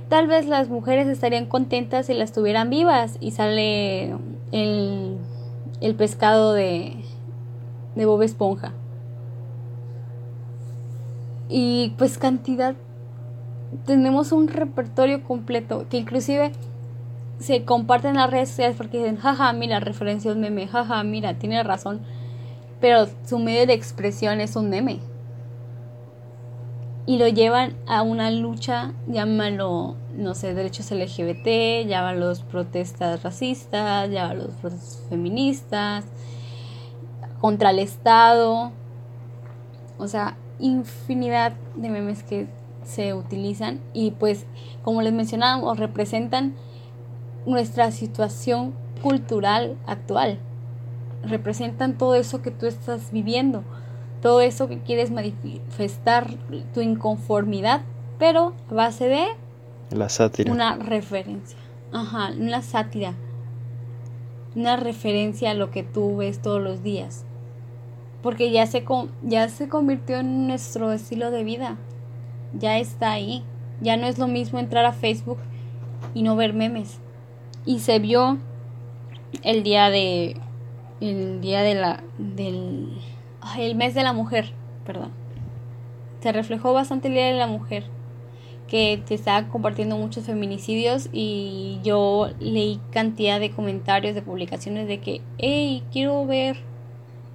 tal vez las mujeres estarían contentas si las tuvieran vivas y sale el, el pescado de, de Bob Esponja. Y pues cantidad, tenemos un repertorio completo que inclusive se comparten las redes sociales porque dicen, jaja, mira, referencia un meme, jaja, mira, tiene razón. Pero su medio de expresión es un meme. Y lo llevan a una lucha, llámalo, no sé, derechos LGBT, llámalo protestas racistas, llámalo protestas feministas, contra el Estado. O sea, infinidad de memes que se utilizan y pues, como les mencionábamos, representan nuestra situación cultural actual. Representan todo eso que tú estás viviendo, todo eso que quieres manifestar, tu inconformidad, pero a base de la sátira. Una referencia. Ajá, una sátira. Una referencia a lo que tú ves todos los días. Porque ya se, ya se convirtió en nuestro estilo de vida. Ya está ahí. Ya no es lo mismo entrar a Facebook y no ver memes y se vio el día de el día de la del el mes de la mujer, perdón. Se reflejó bastante el día de la mujer que se estaba compartiendo muchos feminicidios y yo leí cantidad de comentarios de publicaciones de que, hey, quiero ver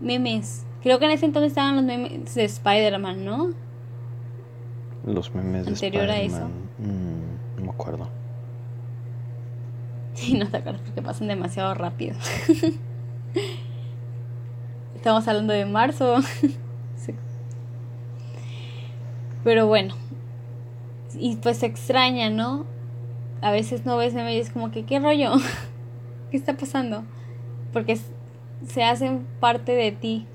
memes. Creo que en ese entonces estaban los memes de Spider-Man, ¿no? Los memes de Anterior a eso. Mm, no me acuerdo. Sí, no te acuerdas porque pasan demasiado rápido. Estamos hablando de marzo. Pero bueno. Y pues se extraña, ¿no? A veces no ves memes y es como que, ¿qué rollo? ¿Qué está pasando? Porque se hacen parte de ti.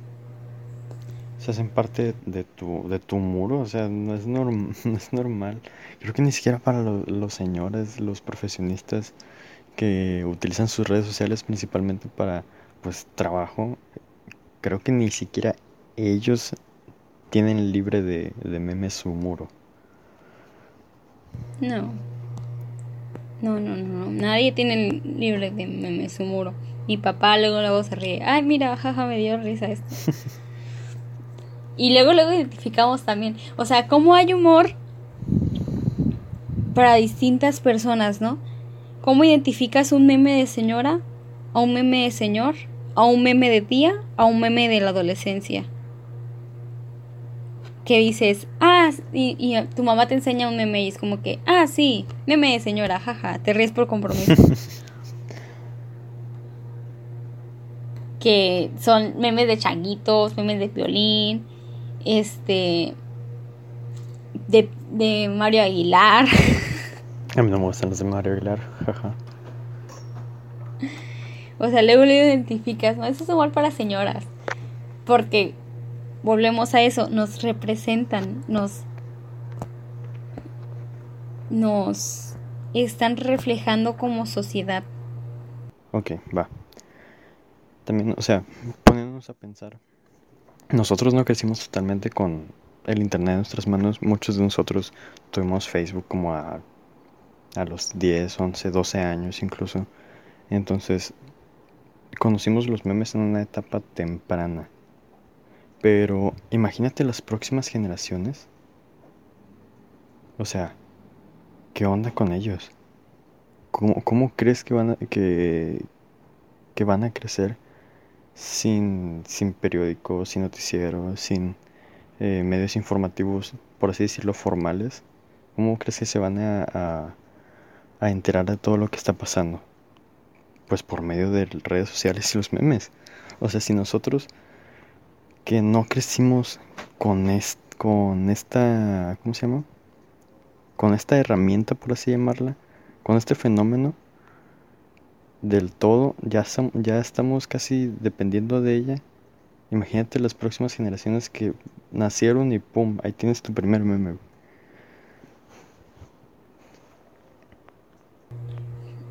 Se hacen parte de tu, de tu muro, o sea, no es, no es normal. Creo que ni siquiera para los señores, los profesionistas, que utilizan sus redes sociales principalmente para pues trabajo, creo que ni siquiera ellos tienen libre de, de memes su muro. No. No, no, no, nadie tiene libre de memes su muro. Mi papá luego luego se ríe. Ay, mira, jaja, me dio risa esto. y luego luego identificamos también, o sea, cómo hay humor para distintas personas, ¿no? ¿Cómo identificas un meme de señora? ¿A un meme de señor? ¿A un meme de tía? ¿A un meme de la adolescencia? Que dices, ah, y, tu mamá te enseña un meme y es como que, ah, sí, meme de señora, jaja, te ríes por compromiso. que son memes de changuitos, memes de violín, este, de, de Mario Aguilar. A mí no me gustan los de Mario Aguilar, jaja. O sea, luego lo identificas, ¿no? Eso es igual para señoras. Porque volvemos a eso, nos representan, nos nos están reflejando como sociedad. Ok, va. También, o sea, poniéndonos a pensar, nosotros no crecimos totalmente con el internet en nuestras manos. Muchos de nosotros tuvimos Facebook como a, a los 10, 11, 12 años incluso. Entonces, conocimos los memes en una etapa temprana. Pero imagínate las próximas generaciones. O sea, ¿qué onda con ellos? ¿Cómo, crees que van a, que, que van a crecer sin, sin periódicos, sin noticieros, sin eh, medios informativos, por así decirlo, formales? ¿Cómo crees que se van a, a enterar de todo lo que está pasando? Pues por medio de redes sociales y los memes. O sea, si nosotros que no crecimos con, con esta, ¿cómo se llama? Con esta herramienta, por así llamarla, con este fenómeno del todo, ya, ya estamos casi dependiendo de ella. Imagínate las próximas generaciones que nacieron y pum, ahí tienes tu primer meme.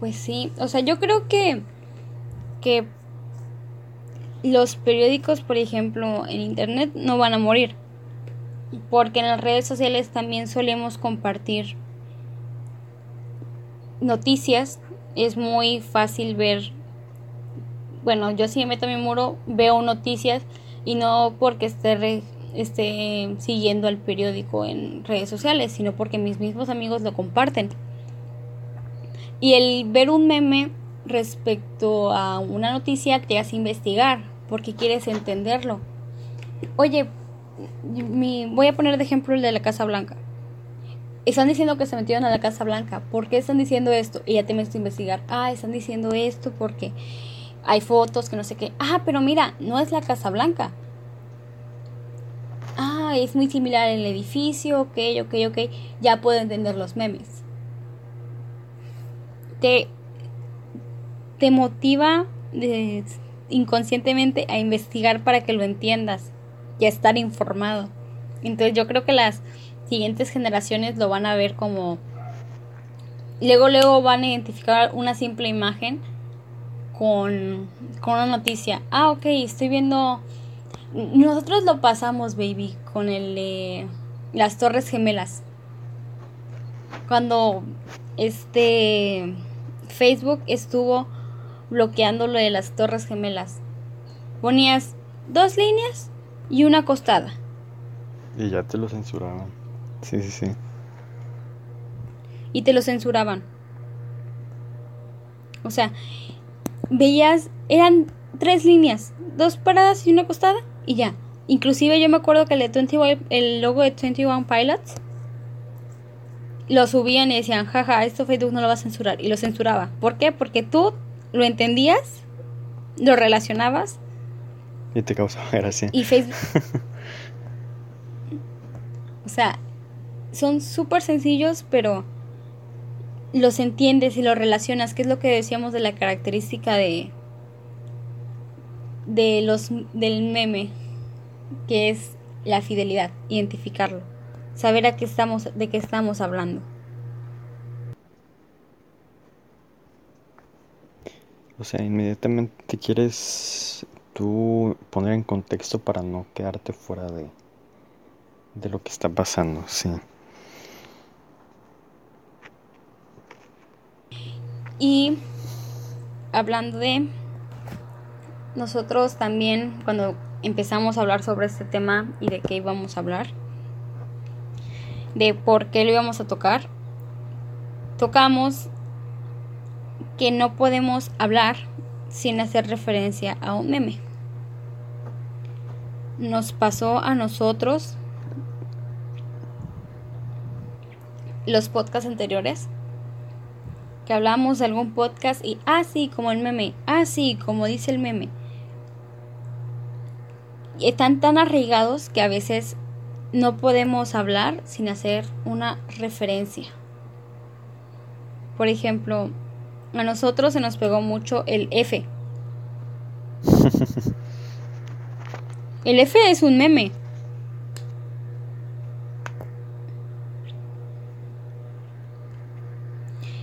Pues sí, o sea, yo creo que que los periódicos, por ejemplo, en internet no van a morir. Porque en las redes sociales también solemos compartir noticias. Es muy fácil ver. Bueno, yo si me meto a mi muro, veo noticias y no porque esté, esté siguiendo al periódico en redes sociales, sino porque mis mismos amigos lo comparten. Y el ver un meme respecto a una noticia te hace investigar porque quieres entenderlo. Oye, voy a poner de ejemplo el de la Casa Blanca. Están diciendo que se metieron a la Casa Blanca. ¿Por qué están diciendo esto? Y ya te metes a investigar. Ah, están diciendo esto porque hay fotos que no sé qué. Ah, pero mira, no es la Casa Blanca. Ah, es muy similar el edificio, ok, ok, ok. Ya puedo entender los memes. Te, te motiva de, inconscientemente a investigar para que lo entiendas y a estar informado. Entonces yo creo que las siguientes generaciones lo van a ver como... Luego, luego van a identificar una simple imagen con, con una noticia. Ah, ok, estoy viendo... Nosotros lo pasamos, baby, con el de las Torres Gemelas. Cuando este Facebook estuvo bloqueando lo de las torres gemelas. Ponías dos líneas y una acostada. Y ya te lo censuraban. Sí, sí, sí. Y te lo censuraban. O sea, veías, eran tres líneas, dos paradas y una acostada y ya. Inclusive yo me acuerdo que el, de el logo de 21 Pilots lo subían y decían, jaja, esto Facebook no lo va a censurar. Y lo censuraba. ¿Por qué? Porque tú lo entendías, lo relacionabas. Y te causaba gracia. Y Facebook. o sea, son súper sencillos, pero los entiendes y los relacionas, que es lo que decíamos de la característica de de los del meme, que es la fidelidad, identificarlo, saber a qué estamos de qué estamos hablando. O sea, inmediatamente quieres tú poner en contexto para no quedarte fuera de, de lo que está pasando, sí. Y hablando de nosotros también cuando empezamos a hablar sobre este tema y de qué íbamos a hablar, de por qué lo íbamos a tocar, tocamos que no podemos hablar sin hacer referencia a un meme. Nos pasó a nosotros los podcasts anteriores que hablamos de algún podcast y ah sí como el meme, ah sí como dice el meme. están tan arraigados que a veces no podemos hablar sin hacer una referencia. Por ejemplo, a nosotros se nos pegó mucho el F. El F es un meme.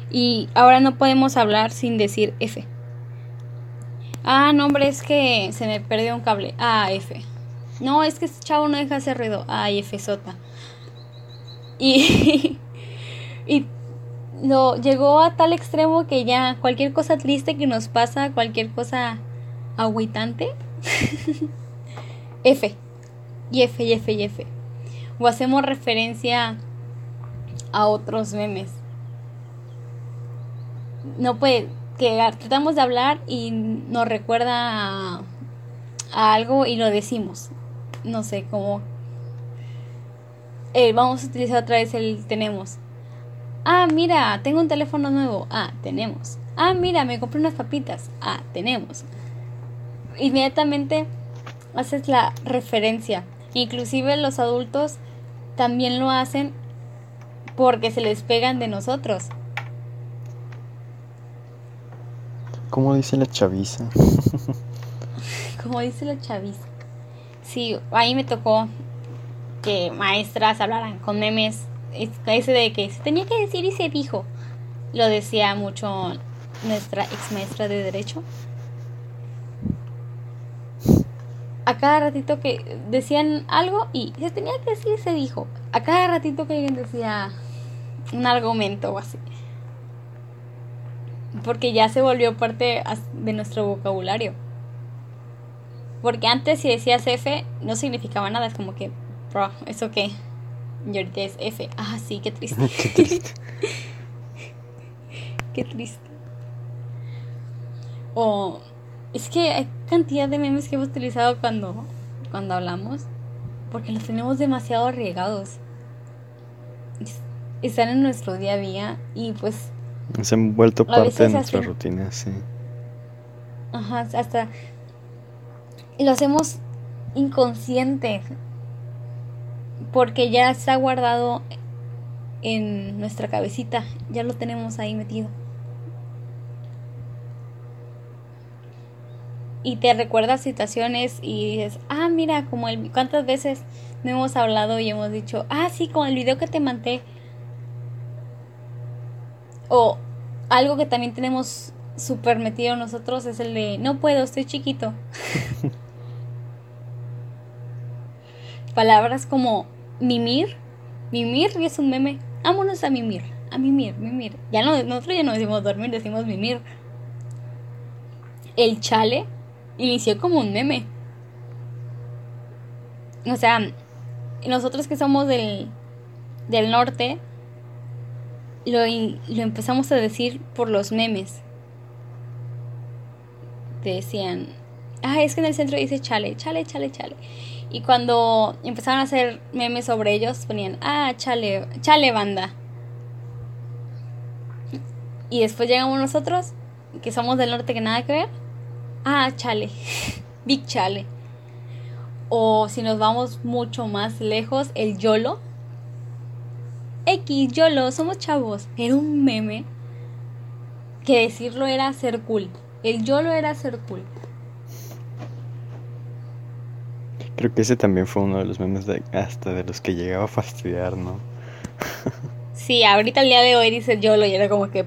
Y ahora no podemos hablar sin decir F. Ah, no, hombre, es que se me perdió un cable. Ah, F. No, es que este chavo no deja hacer ruido. Ah, F sota. Y, y lo llegó a tal extremo que ya cualquier cosa triste que nos pasa, cualquier cosa agüitante, F. Y F, y F, y F. O hacemos referencia a otros memes no puede, que tratamos de hablar y nos recuerda a, algo y lo decimos. No sé, cómo eh, vamos a utilizar otra vez el tenemos. Ah, mira, tengo un teléfono nuevo. Ah, tenemos. Ah, mira, me compré unas papitas. Ah, tenemos. Inmediatamente haces la referencia. Inclusive los adultos también lo hacen porque se les pegan de nosotros. ¿Cómo dice la chaviza? Como dice la chaviza. Sí, ahí me tocó que maestras hablaran con memes. Ese de que se tenía que decir y se dijo. Lo decía mucho nuestra ex maestra de Derecho. A cada ratito que decían algo y se tenía que decir y se dijo. A cada ratito que alguien decía un argumento o así porque ya se volvió parte de nuestro vocabulario. Porque antes si decías F no significaba nada, es como que, bro, ¿eso qué? Y ahorita es F. Ah, sí, qué triste. qué triste. qué triste. O es que hay cantidad de memes que hemos utilizado cuando, cuando hablamos, porque los tenemos demasiado arriesgados. Están en nuestro día a día y pues se han vuelto parte de nuestra rutina, sí. Ajá, hasta lo hacemos inconsciente porque ya está guardado en nuestra cabecita, ya lo tenemos ahí metido. Y te recuerdas situaciones y dices, ah, mira, como el, cuántas veces no hemos hablado y hemos dicho, ah, sí, como el video que te mandé o algo que también tenemos súper metido nosotros es el de no puedo, estoy chiquito. Palabras como mimir, mimir es un meme. Vámonos a mimir, a mimir, mimir. Ya no, nosotros ya no decimos dormir, decimos mimir. El chale inició como un meme. O sea, nosotros que somos del, del norte, lo, lo empezamos a decir por los memes. Te decían, ah, es que en el centro dice chale, chale, chale, chale. Y cuando empezaron a hacer memes sobre ellos, ponían, ah, chale, chale banda. Y después llegamos nosotros, que somos del norte que nada que ver. Ah, chale, big chale. O si nos vamos mucho más lejos, el YOLO. X, YOLO, somos chavos. Era un meme que decirlo era ser cool. El YOLO era ser cool. Creo que ese también fue uno de los memes de, hasta de los que llegaba a fastidiar, ¿no? sí, ahorita el día de hoy dice YOLO y era como que...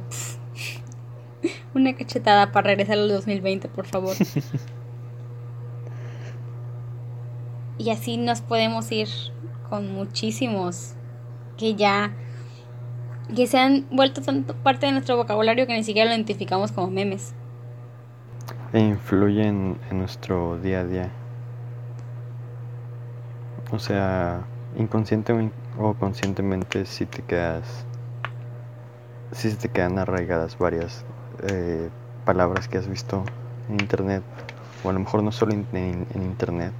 una cachetada para regresar al 2020, por favor. y así nos podemos ir con muchísimos que ya que se han vuelto tanto parte de nuestro vocabulario que ni siquiera lo identificamos como memes. E influyen en nuestro día a día. O sea, inconscientemente o conscientemente si te quedas, si se te quedan arraigadas varias eh, palabras que has visto en internet, o a lo mejor no solo en internet,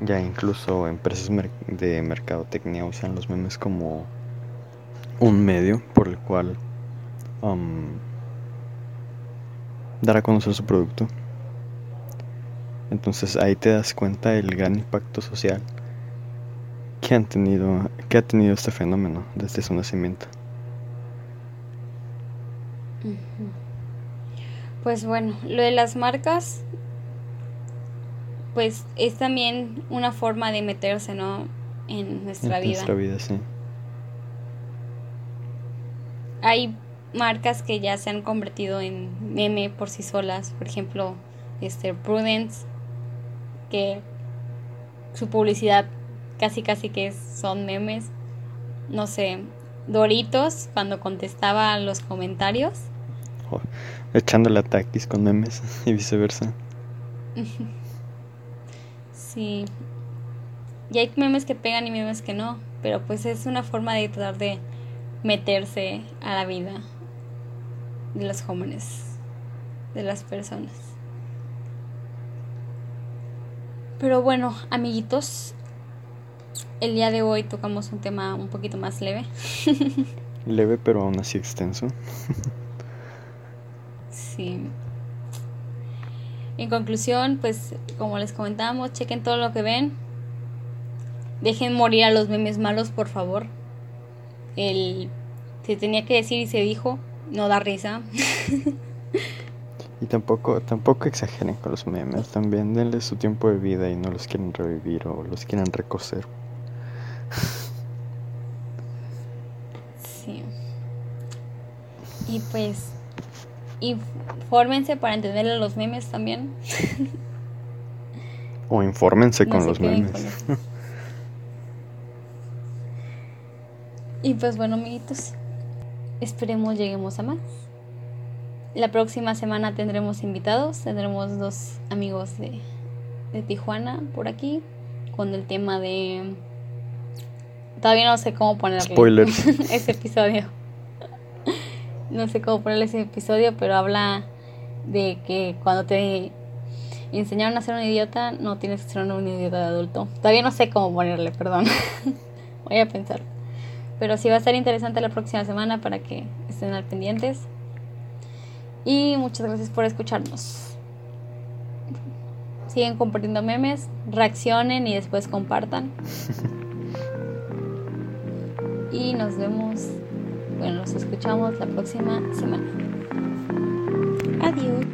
ya incluso empresas de mercadotecnia usan los memes como un medio por el cual um, dar a conocer su producto. Entonces ahí te das cuenta del gran impacto social que han tenido, que ha tenido este fenómeno desde su nacimiento. Pues bueno, lo de las marcas, pues es también una forma de meterse, ¿no? En nuestra vida. En nuestra vida, sí. Hay marcas que ya se han convertido en meme por sí solas, por ejemplo, este Prudence, que su publicidad casi casi que son memes. No sé, Doritos cuando contestaba los comentarios. echándole ataques con memes y viceversa. sí. Y hay memes que pegan y memes que no, pero pues es una forma de tratar de meterse a la vida de los jóvenes, de las personas. Pero bueno, amiguitos, el día de hoy tocamos un tema un poquito más leve. leve, pero aún así extenso. sí. En conclusión, pues como les comentábamos, chequen todo lo que ven. Dejen morir a los memes malos, por favor. El se tenía que decir y se dijo, no da risa. y tampoco, tampoco exageren con los memes, también denle su tiempo de vida y no los quieren revivir o los quieren recoser. Sí. Y pues, infórmense para entenderle los memes también. o infórmense con los memes. y pues bueno, amiguitos. Esperemos lleguemos a más. La próxima semana tendremos invitados, tendremos dos amigos de, de Tijuana por aquí con el tema de... Todavía no sé cómo ponerle Spoilers. ese episodio. no sé cómo ponerle ese episodio, pero habla de que cuando te enseñaron a ser un idiota, no tienes que ser un idiota de adulto. Todavía no sé cómo ponerle, perdón. Voy a pensar. Pero sí va a estar interesante la próxima semana para que estén al pendientes. Y muchas gracias por escucharnos. Siguen compartiendo memes, reaccionen y después compartan. Y nos vemos, bueno, nos escuchamos la próxima semana. Adiós.